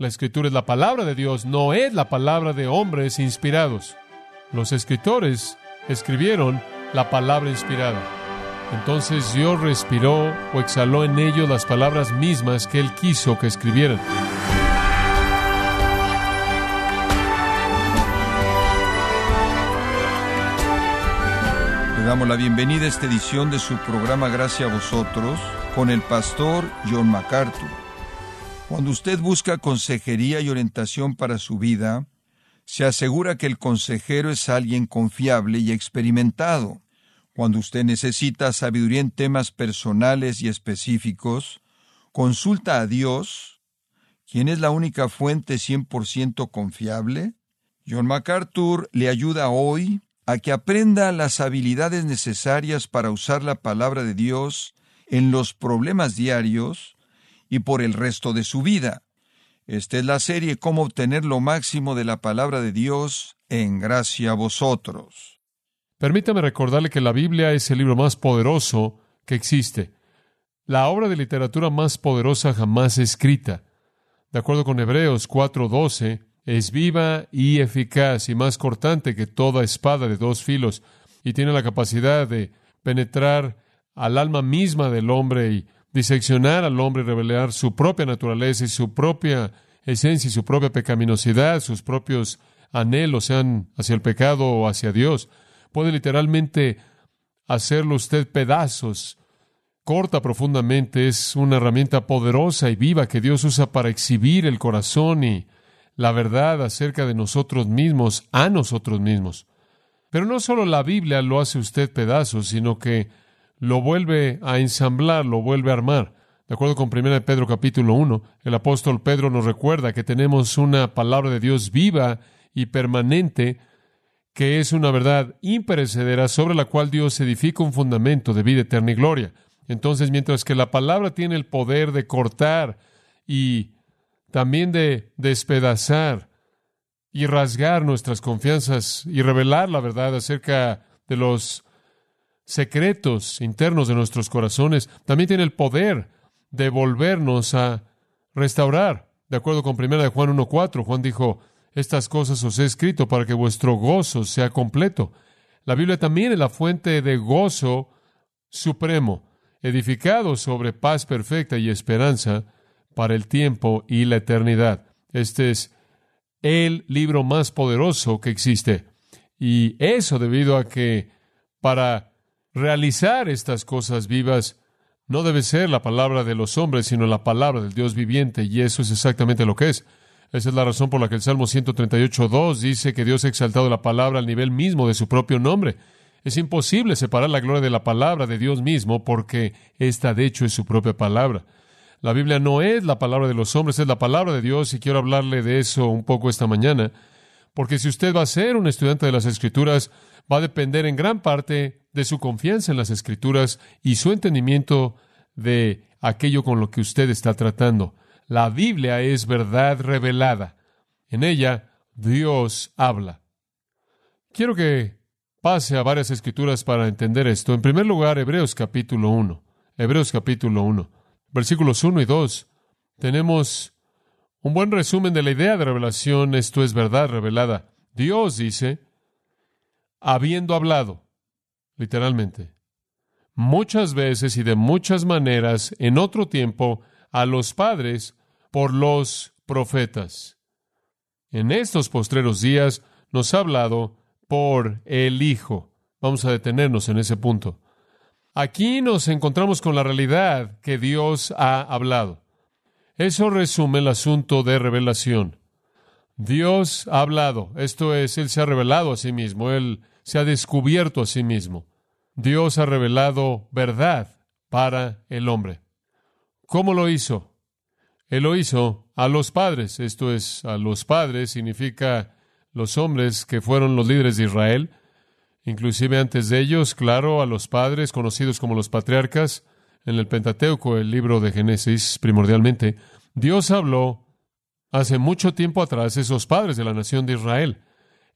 La escritura es la palabra de Dios, no es la palabra de hombres inspirados. Los escritores escribieron la palabra inspirada. Entonces Dios respiró o exhaló en ellos las palabras mismas que Él quiso que escribieran. Le damos la bienvenida a esta edición de su programa Gracia a vosotros con el pastor John MacArthur. Cuando usted busca consejería y orientación para su vida, se asegura que el consejero es alguien confiable y experimentado. Cuando usted necesita sabiduría en temas personales y específicos, consulta a Dios, quien es la única fuente 100% confiable. John MacArthur le ayuda hoy a que aprenda las habilidades necesarias para usar la palabra de Dios en los problemas diarios y por el resto de su vida. Esta es la serie Cómo obtener lo máximo de la palabra de Dios en gracia a vosotros. Permítame recordarle que la Biblia es el libro más poderoso que existe, la obra de literatura más poderosa jamás escrita. De acuerdo con Hebreos 4:12, es viva y eficaz y más cortante que toda espada de dos filos y tiene la capacidad de penetrar al alma misma del hombre y diseccionar al hombre y revelar su propia naturaleza y su propia esencia y su propia pecaminosidad, sus propios anhelos, sean hacia el pecado o hacia Dios. Puede literalmente hacerlo usted pedazos. Corta profundamente, es una herramienta poderosa y viva que Dios usa para exhibir el corazón y la verdad acerca de nosotros mismos a nosotros mismos. Pero no solo la Biblia lo hace usted pedazos, sino que lo vuelve a ensamblar, lo vuelve a armar. De acuerdo con 1 Pedro capítulo 1, el apóstol Pedro nos recuerda que tenemos una palabra de Dios viva y permanente, que es una verdad imperecedera sobre la cual Dios edifica un fundamento de vida eterna y gloria. Entonces, mientras que la palabra tiene el poder de cortar y también de despedazar y rasgar nuestras confianzas y revelar la verdad acerca de los secretos internos de nuestros corazones, también tiene el poder de volvernos a restaurar. De acuerdo con 1 de Juan 1.4, Juan dijo, estas cosas os he escrito para que vuestro gozo sea completo. La Biblia también es la fuente de gozo supremo, edificado sobre paz perfecta y esperanza, para el tiempo y la eternidad. Este es el libro más poderoso que existe. Y eso debido a que para realizar estas cosas vivas no debe ser la palabra de los hombres, sino la palabra del Dios viviente. Y eso es exactamente lo que es. Esa es la razón por la que el Salmo 138.2 dice que Dios ha exaltado la palabra al nivel mismo de su propio nombre. Es imposible separar la gloria de la palabra de Dios mismo porque esta de hecho es su propia palabra. La Biblia no es la palabra de los hombres, es la palabra de Dios y quiero hablarle de eso un poco esta mañana, porque si usted va a ser un estudiante de las Escrituras, va a depender en gran parte de su confianza en las Escrituras y su entendimiento de aquello con lo que usted está tratando. La Biblia es verdad revelada. En ella Dios habla. Quiero que pase a varias escrituras para entender esto. En primer lugar, Hebreos capítulo 1. Hebreos capítulo 1 versículos 1 y 2, tenemos un buen resumen de la idea de revelación. Esto es verdad revelada. Dios dice, habiendo hablado, literalmente, muchas veces y de muchas maneras en otro tiempo a los padres por los profetas. En estos postreros días nos ha hablado por el Hijo. Vamos a detenernos en ese punto. Aquí nos encontramos con la realidad que Dios ha hablado. Eso resume el asunto de revelación. Dios ha hablado, esto es, Él se ha revelado a sí mismo, Él se ha descubierto a sí mismo. Dios ha revelado verdad para el hombre. ¿Cómo lo hizo? Él lo hizo a los padres, esto es, a los padres significa los hombres que fueron los líderes de Israel, inclusive antes de ellos, claro, a los padres conocidos como los patriarcas, en el Pentateuco, el libro de Génesis primordialmente, Dios habló hace mucho tiempo atrás esos padres de la nación de Israel.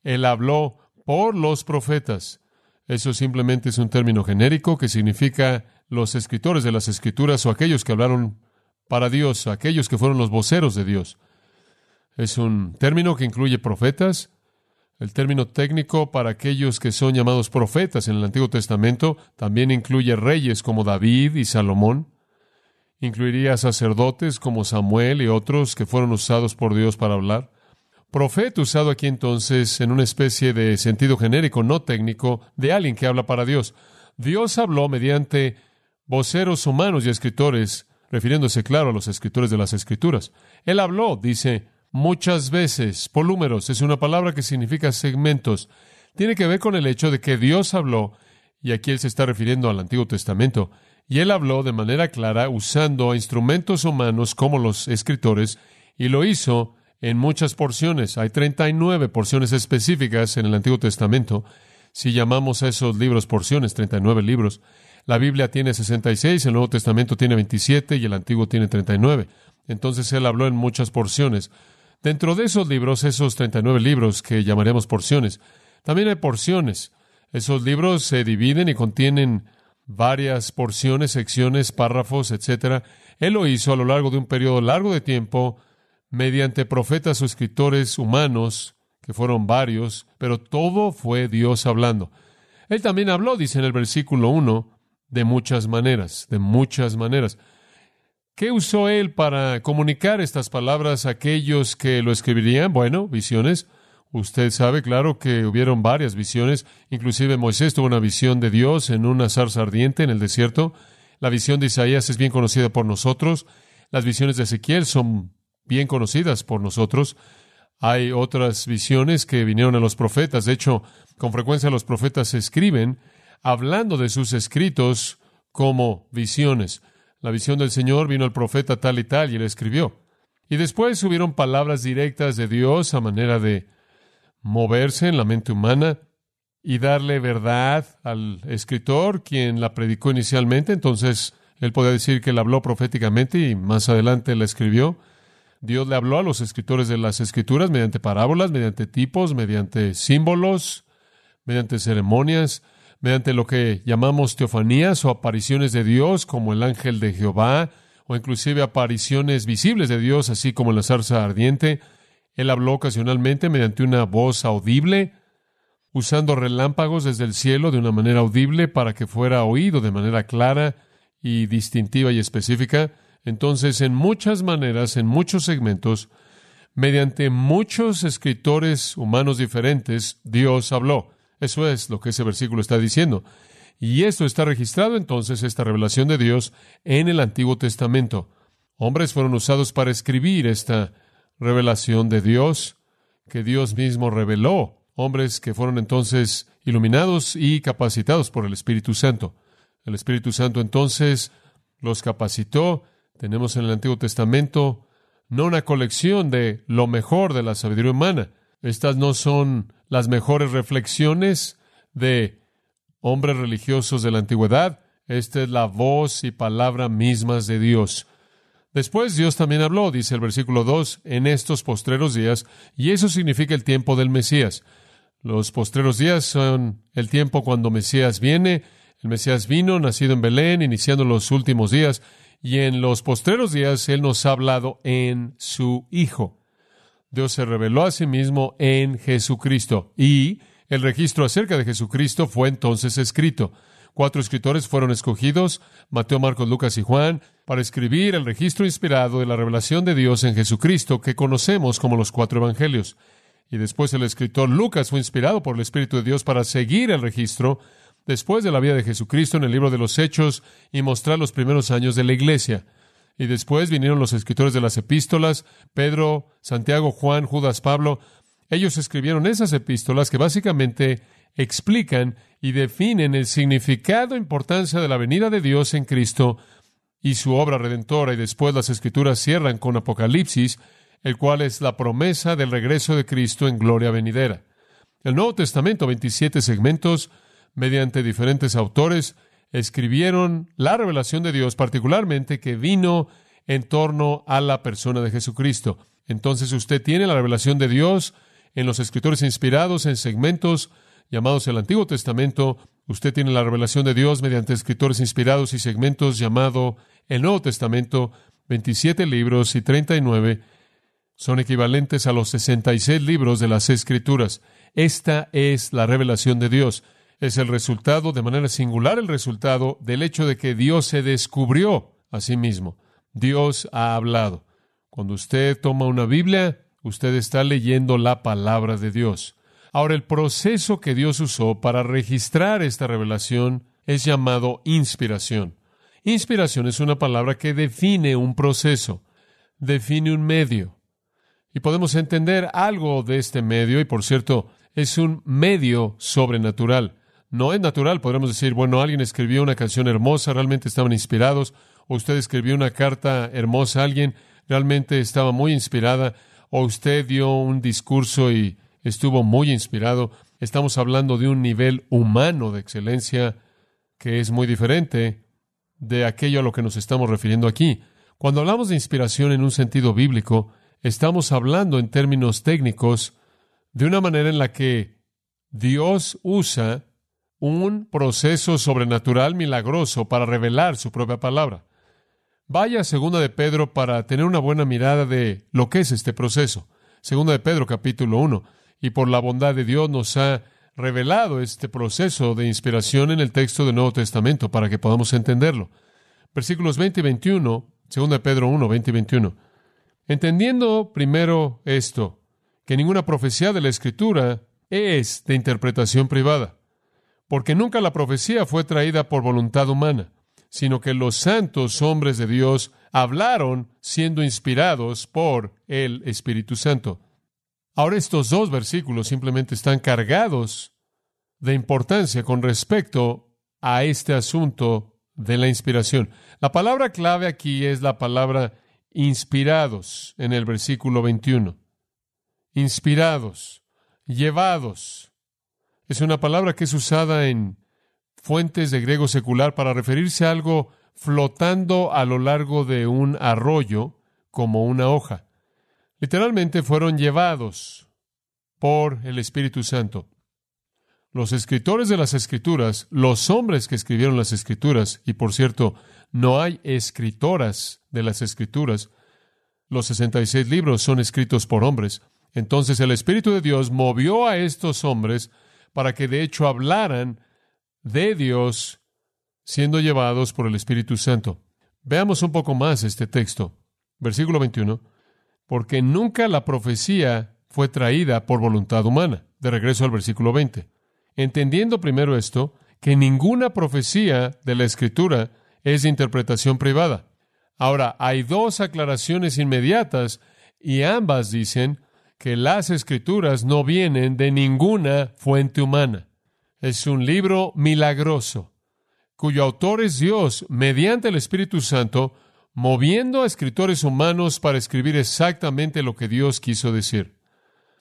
Él habló por los profetas. Eso simplemente es un término genérico que significa los escritores de las escrituras o aquellos que hablaron para Dios, aquellos que fueron los voceros de Dios. Es un término que incluye profetas. El término técnico para aquellos que son llamados profetas en el Antiguo Testamento también incluye reyes como David y Salomón. Incluiría sacerdotes como Samuel y otros que fueron usados por Dios para hablar. Profeta usado aquí entonces en una especie de sentido genérico, no técnico, de alguien que habla para Dios. Dios habló mediante voceros humanos y escritores, refiriéndose, claro, a los escritores de las Escrituras. Él habló, dice, muchas veces, polúmeros, es una palabra que significa segmentos. Tiene que ver con el hecho de que Dios habló, y aquí él se está refiriendo al Antiguo Testamento, y él habló de manera clara usando instrumentos humanos como los escritores, y lo hizo en muchas porciones. Hay 39 porciones específicas en el Antiguo Testamento. Si llamamos a esos libros porciones, 39 libros, la Biblia tiene 66, el Nuevo Testamento tiene 27 y el Antiguo tiene 39. Entonces él habló en muchas porciones. Dentro de esos libros, esos 39 libros que llamaremos porciones, también hay porciones. Esos libros se dividen y contienen varias porciones, secciones, párrafos, etc. Él lo hizo a lo largo de un periodo largo de tiempo mediante profetas o escritores humanos, que fueron varios, pero todo fue Dios hablando. Él también habló, dice en el versículo 1, de muchas maneras, de muchas maneras. ¿Qué usó él para comunicar estas palabras a aquellos que lo escribirían? Bueno, visiones. Usted sabe, claro, que hubieron varias visiones. Inclusive Moisés tuvo una visión de Dios en una zarza ardiente en el desierto. La visión de Isaías es bien conocida por nosotros. Las visiones de Ezequiel son bien conocidas por nosotros. Hay otras visiones que vinieron a los profetas. De hecho, con frecuencia los profetas escriben hablando de sus escritos como visiones. La visión del Señor vino al profeta tal y tal y él escribió. Y después hubieron palabras directas de Dios a manera de moverse en la mente humana y darle verdad al escritor, quien la predicó inicialmente. Entonces, él podía decir que la habló proféticamente y más adelante la escribió. Dios le habló a los escritores de las escrituras mediante parábolas, mediante tipos, mediante símbolos, mediante ceremonias mediante lo que llamamos teofanías o apariciones de Dios, como el ángel de Jehová, o inclusive apariciones visibles de Dios, así como la zarza ardiente. Él habló ocasionalmente mediante una voz audible, usando relámpagos desde el cielo de una manera audible para que fuera oído de manera clara y distintiva y específica. Entonces, en muchas maneras, en muchos segmentos, mediante muchos escritores humanos diferentes, Dios habló. Eso es lo que ese versículo está diciendo. Y esto está registrado entonces, esta revelación de Dios, en el Antiguo Testamento. Hombres fueron usados para escribir esta revelación de Dios que Dios mismo reveló. Hombres que fueron entonces iluminados y capacitados por el Espíritu Santo. El Espíritu Santo entonces los capacitó. Tenemos en el Antiguo Testamento no una colección de lo mejor de la sabiduría humana. Estas no son las mejores reflexiones de hombres religiosos de la antigüedad. Esta es la voz y palabra mismas de Dios. Después Dios también habló, dice el versículo 2, en estos postreros días, y eso significa el tiempo del Mesías. Los postreros días son el tiempo cuando Mesías viene. El Mesías vino, nacido en Belén, iniciando los últimos días, y en los postreros días Él nos ha hablado en su Hijo. Dios se reveló a sí mismo en Jesucristo y el registro acerca de Jesucristo fue entonces escrito. Cuatro escritores fueron escogidos, Mateo, Marcos, Lucas y Juan, para escribir el registro inspirado de la revelación de Dios en Jesucristo que conocemos como los cuatro evangelios. Y después el escritor Lucas fue inspirado por el Espíritu de Dios para seguir el registro después de la vida de Jesucristo en el libro de los Hechos y mostrar los primeros años de la iglesia. Y después vinieron los escritores de las epístolas, Pedro, Santiago, Juan, Judas, Pablo. Ellos escribieron esas epístolas que básicamente explican y definen el significado e importancia de la venida de Dios en Cristo y su obra redentora. Y después las escrituras cierran con Apocalipsis, el cual es la promesa del regreso de Cristo en gloria venidera. El Nuevo Testamento, 27 segmentos, mediante diferentes autores, escribieron la revelación de Dios, particularmente que vino en torno a la persona de Jesucristo. Entonces usted tiene la revelación de Dios en los escritores inspirados, en segmentos llamados el Antiguo Testamento. Usted tiene la revelación de Dios mediante escritores inspirados y segmentos llamado el Nuevo Testamento, 27 libros y 39 Son equivalentes a los 66 libros de las Escrituras. Esta es la revelación de Dios. Es el resultado, de manera singular, el resultado del hecho de que Dios se descubrió a sí mismo. Dios ha hablado. Cuando usted toma una Biblia, usted está leyendo la palabra de Dios. Ahora, el proceso que Dios usó para registrar esta revelación es llamado inspiración. Inspiración es una palabra que define un proceso, define un medio. Y podemos entender algo de este medio, y por cierto, es un medio sobrenatural. No es natural, podríamos decir, bueno, alguien escribió una canción hermosa, realmente estaban inspirados, o usted escribió una carta hermosa a alguien, realmente estaba muy inspirada, o usted dio un discurso y estuvo muy inspirado. Estamos hablando de un nivel humano de excelencia que es muy diferente de aquello a lo que nos estamos refiriendo aquí. Cuando hablamos de inspiración en un sentido bíblico, estamos hablando en términos técnicos de una manera en la que Dios usa un proceso sobrenatural milagroso para revelar su propia palabra. Vaya a segunda de Pedro para tener una buena mirada de lo que es este proceso. Segunda de Pedro capítulo 1. Y por la bondad de Dios nos ha revelado este proceso de inspiración en el texto del Nuevo Testamento para que podamos entenderlo. Versículos 20 y 21, 2 Pedro 1, 20 y 21. Entendiendo primero esto, que ninguna profecía de la Escritura es de interpretación privada, porque nunca la profecía fue traída por voluntad humana, sino que los santos hombres de Dios hablaron siendo inspirados por el Espíritu Santo. Ahora estos dos versículos simplemente están cargados de importancia con respecto a este asunto de la inspiración. La palabra clave aquí es la palabra inspirados en el versículo 21. Inspirados, llevados. Es una palabra que es usada en fuentes de griego secular para referirse a algo flotando a lo largo de un arroyo como una hoja. Literalmente fueron llevados por el Espíritu Santo. Los escritores de las Escrituras, los hombres que escribieron las Escrituras, y por cierto, no hay escritoras de las Escrituras, los 66 libros son escritos por hombres. Entonces el Espíritu de Dios movió a estos hombres para que de hecho hablaran de Dios siendo llevados por el Espíritu Santo. Veamos un poco más este texto. Versículo 21 porque nunca la profecía fue traída por voluntad humana. De regreso al versículo 20. Entendiendo primero esto, que ninguna profecía de la Escritura es de interpretación privada. Ahora, hay dos aclaraciones inmediatas y ambas dicen que las Escrituras no vienen de ninguna fuente humana. Es un libro milagroso, cuyo autor es Dios mediante el Espíritu Santo, moviendo a escritores humanos para escribir exactamente lo que Dios quiso decir.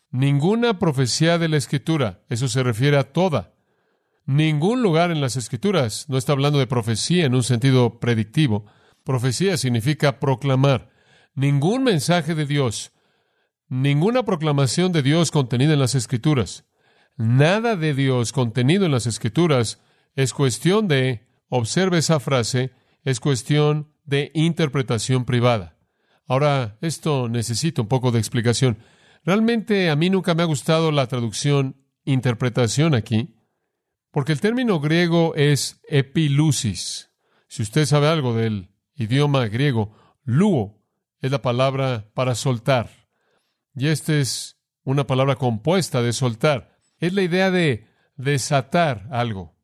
Ninguna profecía de la Escritura, eso se refiere a toda. Ningún lugar en las Escrituras no está hablando de profecía en un sentido predictivo. Profecía significa proclamar. Ningún mensaje de Dios, ninguna proclamación de Dios contenida en las Escrituras, nada de Dios contenido en las Escrituras es cuestión de, observe esa frase, es cuestión de interpretación privada. Ahora, esto necesita un poco de explicación. Realmente a mí nunca me ha gustado la traducción interpretación aquí, porque el término griego es epilusis. Si usted sabe algo del idioma griego, luo es la palabra para soltar. Y esta es una palabra compuesta de soltar. Es la idea de desatar algo.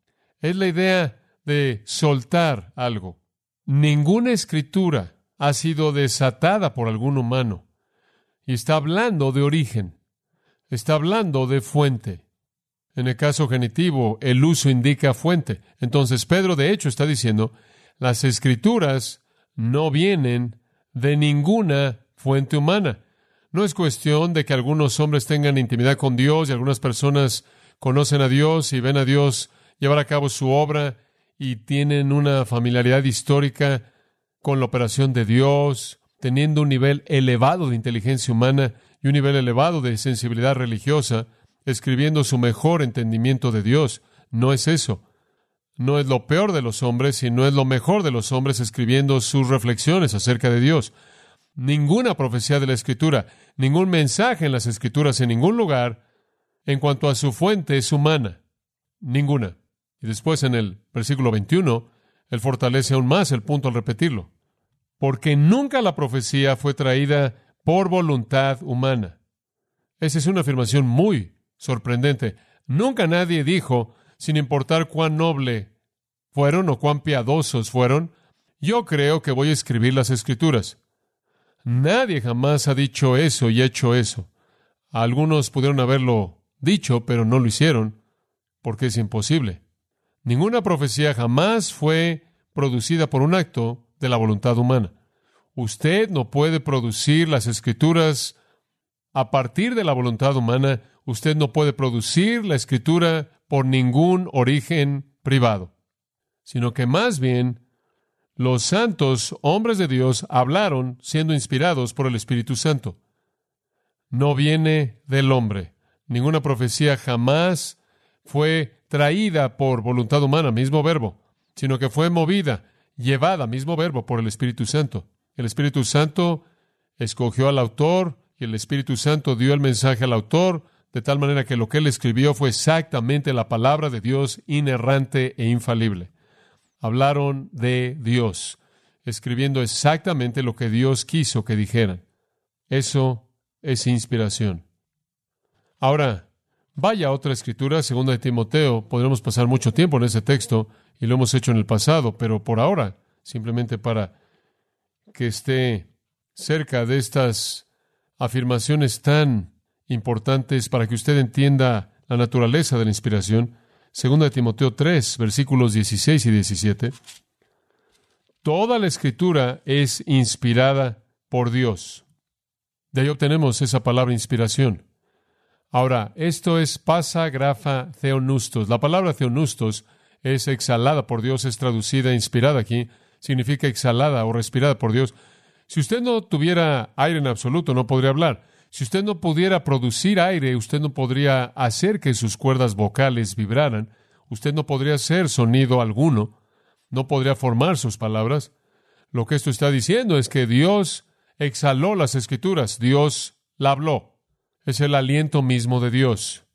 Es la idea de soltar algo. Ninguna escritura ha sido desatada por algún humano. Y está hablando de origen. Está hablando de fuente. En el caso genitivo, el uso indica fuente. Entonces Pedro de hecho está diciendo, las escrituras no vienen de ninguna fuente humana. No es cuestión de que algunos hombres tengan intimidad con Dios y algunas personas conocen a Dios y ven a Dios llevar a cabo su obra y tienen una familiaridad histórica con la operación de Dios, teniendo un nivel elevado de inteligencia humana y un nivel elevado de sensibilidad religiosa, escribiendo su mejor entendimiento de Dios. No es eso. No es lo peor de los hombres, sino es lo mejor de los hombres escribiendo sus reflexiones acerca de Dios. Ninguna profecía de la Escritura, ningún mensaje en las Escrituras en ningún lugar, en cuanto a su fuente, es humana. Ninguna. Y después en el versículo 21, él fortalece aún más el punto al repetirlo. Porque nunca la profecía fue traída por voluntad humana. Esa es una afirmación muy sorprendente. Nunca nadie dijo, sin importar cuán noble fueron o cuán piadosos fueron, yo creo que voy a escribir las escrituras. Nadie jamás ha dicho eso y hecho eso. Algunos pudieron haberlo dicho, pero no lo hicieron, porque es imposible. Ninguna profecía jamás fue producida por un acto de la voluntad humana. Usted no puede producir las escrituras a partir de la voluntad humana. Usted no puede producir la escritura por ningún origen privado, sino que más bien los santos hombres de Dios hablaron siendo inspirados por el Espíritu Santo. No viene del hombre. Ninguna profecía jamás fue traída por voluntad humana, mismo verbo, sino que fue movida, llevada, mismo verbo, por el Espíritu Santo. El Espíritu Santo escogió al autor y el Espíritu Santo dio el mensaje al autor, de tal manera que lo que él escribió fue exactamente la palabra de Dios inerrante e infalible. Hablaron de Dios, escribiendo exactamente lo que Dios quiso que dijeran. Eso es inspiración. Ahora, vaya a otra escritura, segunda de Timoteo, podremos pasar mucho tiempo en ese texto y lo hemos hecho en el pasado, pero por ahora, simplemente para que esté cerca de estas afirmaciones tan importantes para que usted entienda la naturaleza de la inspiración. Segunda de Timoteo 3, versículos 16 y 17. Toda la escritura es inspirada por Dios. De ahí obtenemos esa palabra inspiración. Ahora, esto es pasa grafa theonustos. La palabra theonustos es exhalada por Dios, es traducida, inspirada aquí, significa exhalada o respirada por Dios. Si usted no tuviera aire en absoluto, no podría hablar. Si usted no pudiera producir aire, usted no podría hacer que sus cuerdas vocales vibraran, usted no podría hacer sonido alguno, no podría formar sus palabras. Lo que esto está diciendo es que Dios exhaló las escrituras, Dios la habló. Es el aliento mismo de Dios.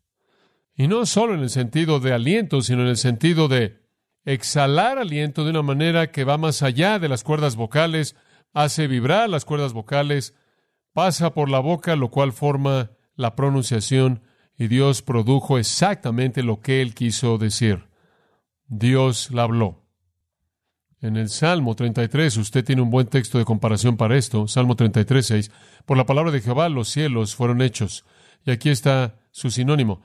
Y no solo en el sentido de aliento, sino en el sentido de exhalar aliento de una manera que va más allá de las cuerdas vocales, hace vibrar las cuerdas vocales, pasa por la boca, lo cual forma la pronunciación, y Dios produjo exactamente lo que Él quiso decir. Dios la habló. En el Salmo 33, usted tiene un buen texto de comparación para esto. Salmo 33, 6. Por la palabra de Jehová los cielos fueron hechos. Y aquí está su sinónimo.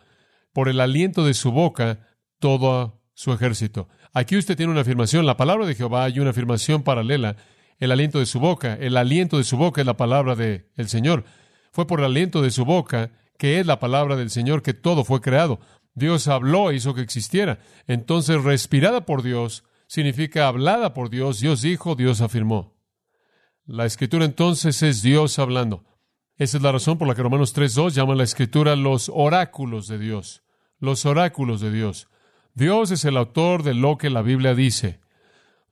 Por el aliento de su boca, todo su ejército. Aquí usted tiene una afirmación. La palabra de Jehová y una afirmación paralela el aliento de su boca. El aliento de su boca es la palabra del el Señor. Fue por el aliento de su boca, que es la palabra del Señor, que todo fue creado. Dios habló e hizo que existiera. Entonces, respirada por Dios significa hablada por Dios. Dios dijo, Dios afirmó. La escritura entonces es Dios hablando. Esa es la razón por la que Romanos 3.2 llama a la escritura los oráculos de Dios. Los oráculos de Dios. Dios es el autor de lo que la Biblia dice.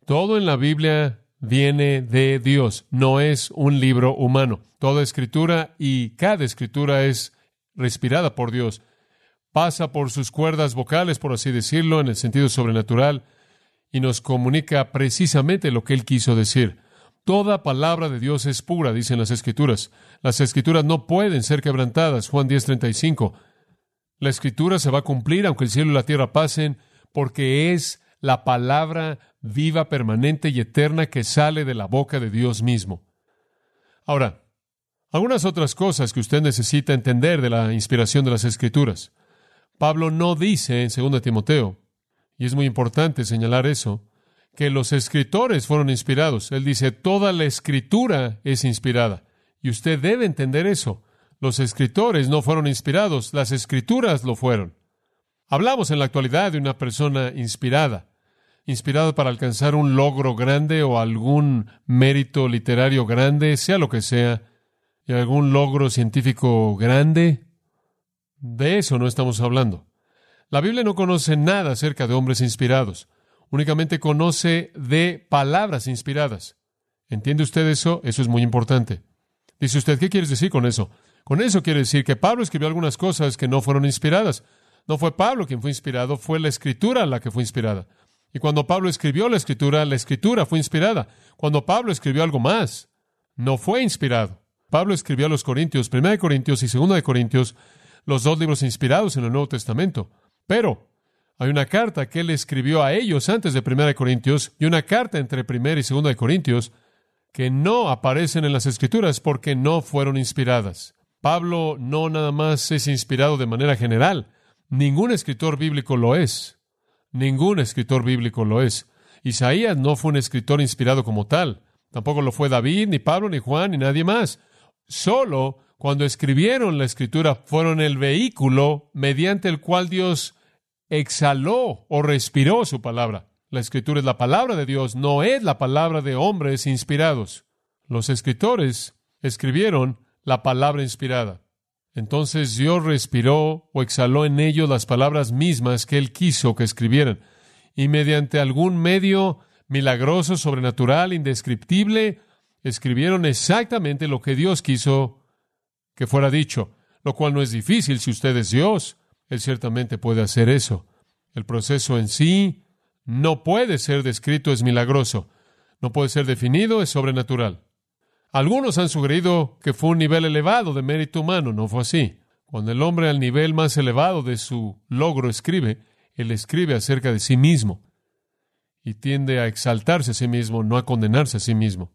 Todo en la Biblia viene de Dios, no es un libro humano. Toda escritura y cada escritura es respirada por Dios. Pasa por sus cuerdas vocales, por así decirlo, en el sentido sobrenatural, y nos comunica precisamente lo que Él quiso decir. Toda palabra de Dios es pura, dicen las escrituras. Las escrituras no pueden ser quebrantadas. Juan 10:35. La escritura se va a cumplir aunque el cielo y la tierra pasen, porque es la palabra viva, permanente y eterna que sale de la boca de Dios mismo. Ahora, algunas otras cosas que usted necesita entender de la inspiración de las Escrituras. Pablo no dice en 2 Timoteo, y es muy importante señalar eso, que los escritores fueron inspirados. Él dice, toda la escritura es inspirada. Y usted debe entender eso. Los escritores no fueron inspirados, las escrituras lo fueron. Hablamos en la actualidad de una persona inspirada inspirado para alcanzar un logro grande o algún mérito literario grande, sea lo que sea, y algún logro científico grande. De eso no estamos hablando. La Biblia no conoce nada acerca de hombres inspirados, únicamente conoce de palabras inspiradas. ¿Entiende usted eso? Eso es muy importante. Dice usted, ¿qué quieres decir con eso? Con eso quiere decir que Pablo escribió algunas cosas que no fueron inspiradas. No fue Pablo quien fue inspirado, fue la escritura la que fue inspirada. Y cuando Pablo escribió la escritura, la escritura fue inspirada. Cuando Pablo escribió algo más, no fue inspirado. Pablo escribió a los Corintios, 1 Corintios y 2 de Corintios, los dos libros inspirados en el Nuevo Testamento. Pero hay una carta que él escribió a ellos antes de 1 Corintios y una carta entre 1 y 2 de Corintios que no aparecen en las Escrituras porque no fueron inspiradas. Pablo no nada más es inspirado de manera general. Ningún escritor bíblico lo es. Ningún escritor bíblico lo es. Isaías no fue un escritor inspirado como tal. Tampoco lo fue David, ni Pablo, ni Juan, ni nadie más. Solo cuando escribieron la escritura fueron el vehículo mediante el cual Dios exhaló o respiró su palabra. La escritura es la palabra de Dios, no es la palabra de hombres inspirados. Los escritores escribieron la palabra inspirada. Entonces Dios respiró o exhaló en ellos las palabras mismas que Él quiso que escribieran. Y mediante algún medio milagroso, sobrenatural, indescriptible, escribieron exactamente lo que Dios quiso que fuera dicho, lo cual no es difícil si usted es Dios. Él ciertamente puede hacer eso. El proceso en sí no puede ser descrito, es milagroso. No puede ser definido, es sobrenatural. Algunos han sugerido que fue un nivel elevado de mérito humano. No fue así. Cuando el hombre al nivel más elevado de su logro escribe, él escribe acerca de sí mismo y tiende a exaltarse a sí mismo, no a condenarse a sí mismo.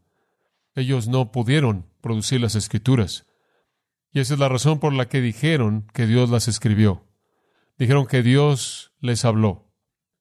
Ellos no pudieron producir las escrituras. Y esa es la razón por la que dijeron que Dios las escribió. Dijeron que Dios les habló.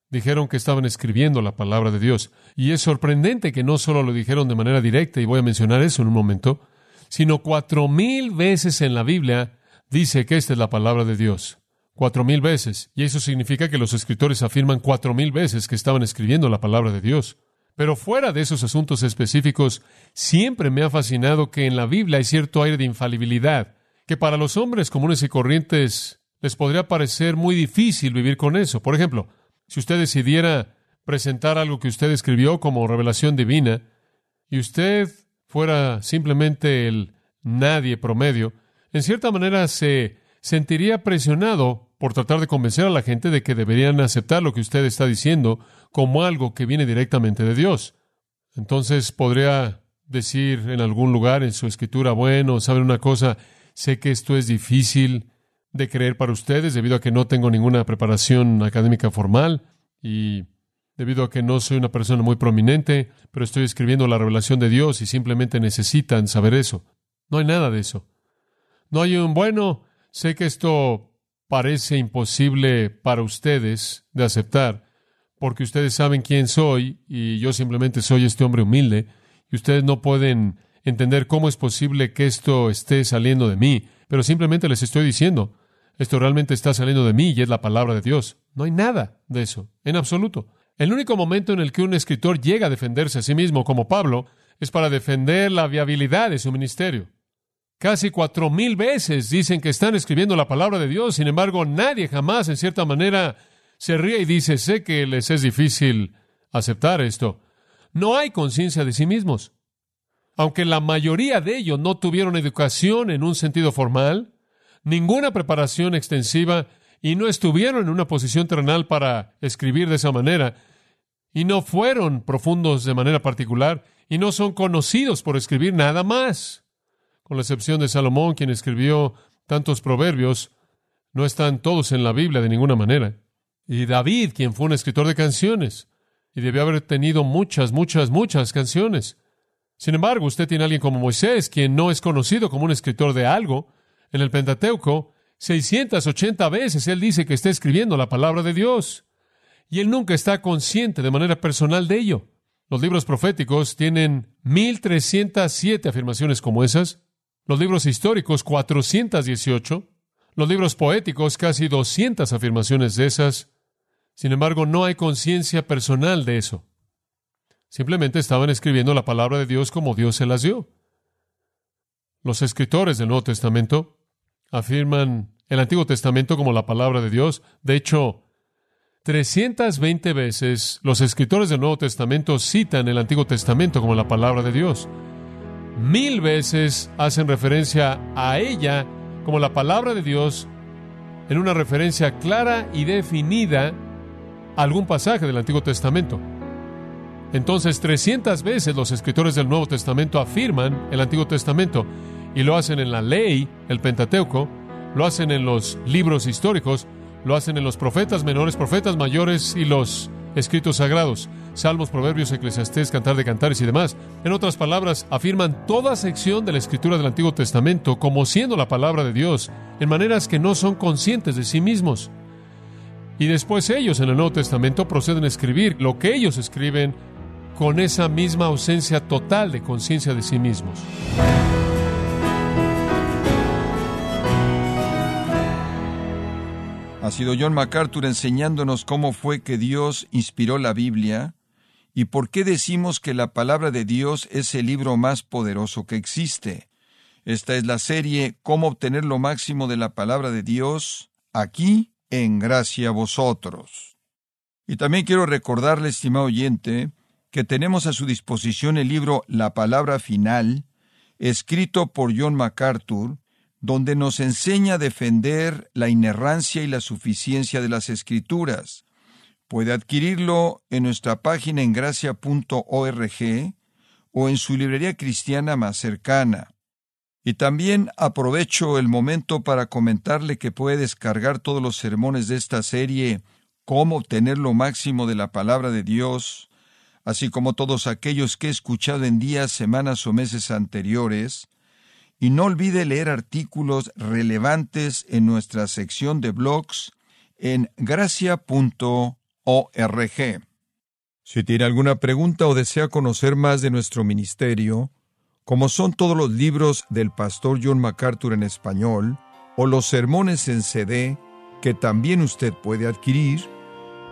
Dijeron que estaban escribiendo la palabra de Dios. Y es sorprendente que no solo lo dijeron de manera directa, y voy a mencionar eso en un momento, sino cuatro mil veces en la Biblia dice que esta es la palabra de Dios. Cuatro mil veces. Y eso significa que los escritores afirman cuatro mil veces que estaban escribiendo la palabra de Dios. Pero fuera de esos asuntos específicos, siempre me ha fascinado que en la Biblia hay cierto aire de infalibilidad, que para los hombres comunes y corrientes les podría parecer muy difícil vivir con eso. Por ejemplo, si usted decidiera presentar algo que usted escribió como revelación divina y usted fuera simplemente el nadie promedio, en cierta manera se sentiría presionado por tratar de convencer a la gente de que deberían aceptar lo que usted está diciendo como algo que viene directamente de Dios. Entonces podría decir en algún lugar en su escritura, bueno, ¿saben una cosa? Sé que esto es difícil de creer para ustedes debido a que no tengo ninguna preparación académica formal y debido a que no soy una persona muy prominente, pero estoy escribiendo la revelación de Dios y simplemente necesitan saber eso. No hay nada de eso. No hay un, bueno, sé que esto parece imposible para ustedes de aceptar, porque ustedes saben quién soy y yo simplemente soy este hombre humilde y ustedes no pueden entender cómo es posible que esto esté saliendo de mí, pero simplemente les estoy diciendo, esto realmente está saliendo de mí y es la palabra de Dios. No hay nada de eso, en absoluto. El único momento en el que un escritor llega a defenderse a sí mismo, como Pablo, es para defender la viabilidad de su ministerio. Casi cuatro mil veces dicen que están escribiendo la palabra de Dios, sin embargo, nadie jamás, en cierta manera, se ríe y dice, sé que les es difícil aceptar esto. No hay conciencia de sí mismos. Aunque la mayoría de ellos no tuvieron educación en un sentido formal, ninguna preparación extensiva y no estuvieron en una posición terrenal para escribir de esa manera y no fueron profundos de manera particular y no son conocidos por escribir nada más. Con la excepción de Salomón, quien escribió tantos proverbios, no están todos en la Biblia de ninguna manera. Y David, quien fue un escritor de canciones, y debió haber tenido muchas, muchas, muchas canciones. Sin embargo, usted tiene a alguien como Moisés, quien no es conocido como un escritor de algo, en el Pentateuco, 680 veces él dice que está escribiendo la palabra de Dios. Y él nunca está consciente de manera personal de ello. Los libros proféticos tienen 1307 afirmaciones como esas. Los libros históricos, 418. Los libros poéticos, casi 200 afirmaciones de esas. Sin embargo, no hay conciencia personal de eso. Simplemente estaban escribiendo la palabra de Dios como Dios se las dio. Los escritores del Nuevo Testamento afirman el Antiguo Testamento como la palabra de Dios. De hecho, 320 veces los escritores del Nuevo Testamento citan el Antiguo Testamento como la palabra de Dios. mil veces hacen referencia a ella como la palabra de Dios en una referencia clara y definida a algún pasaje del Antiguo Testamento. Entonces, 300 veces los escritores del Nuevo Testamento afirman el Antiguo Testamento y lo hacen en la ley, el Pentateuco, lo hacen en los libros históricos, lo hacen en los profetas menores, profetas mayores y los escritos sagrados, salmos, proverbios, eclesiastés, cantar de cantares y demás. En otras palabras, afirman toda sección de la escritura del Antiguo Testamento como siendo la palabra de Dios, en maneras que no son conscientes de sí mismos. Y después ellos en el Nuevo Testamento proceden a escribir lo que ellos escriben con esa misma ausencia total de conciencia de sí mismos. Ha sido John MacArthur enseñándonos cómo fue que Dios inspiró la Biblia y por qué decimos que la palabra de Dios es el libro más poderoso que existe. Esta es la serie Cómo obtener lo máximo de la palabra de Dios, aquí en Gracia a Vosotros. Y también quiero recordarle, estimado oyente, que tenemos a su disposición el libro La Palabra Final, escrito por John MacArthur, donde nos enseña a defender la inerrancia y la suficiencia de las escrituras. Puede adquirirlo en nuestra página en gracia.org o en su librería cristiana más cercana. Y también aprovecho el momento para comentarle que puede descargar todos los sermones de esta serie Cómo obtener lo máximo de la palabra de Dios, así como todos aquellos que he escuchado en días, semanas o meses anteriores, y no olvide leer artículos relevantes en nuestra sección de blogs en gracia.org. Si tiene alguna pregunta o desea conocer más de nuestro ministerio, como son todos los libros del pastor John MacArthur en español, o los sermones en CD, que también usted puede adquirir,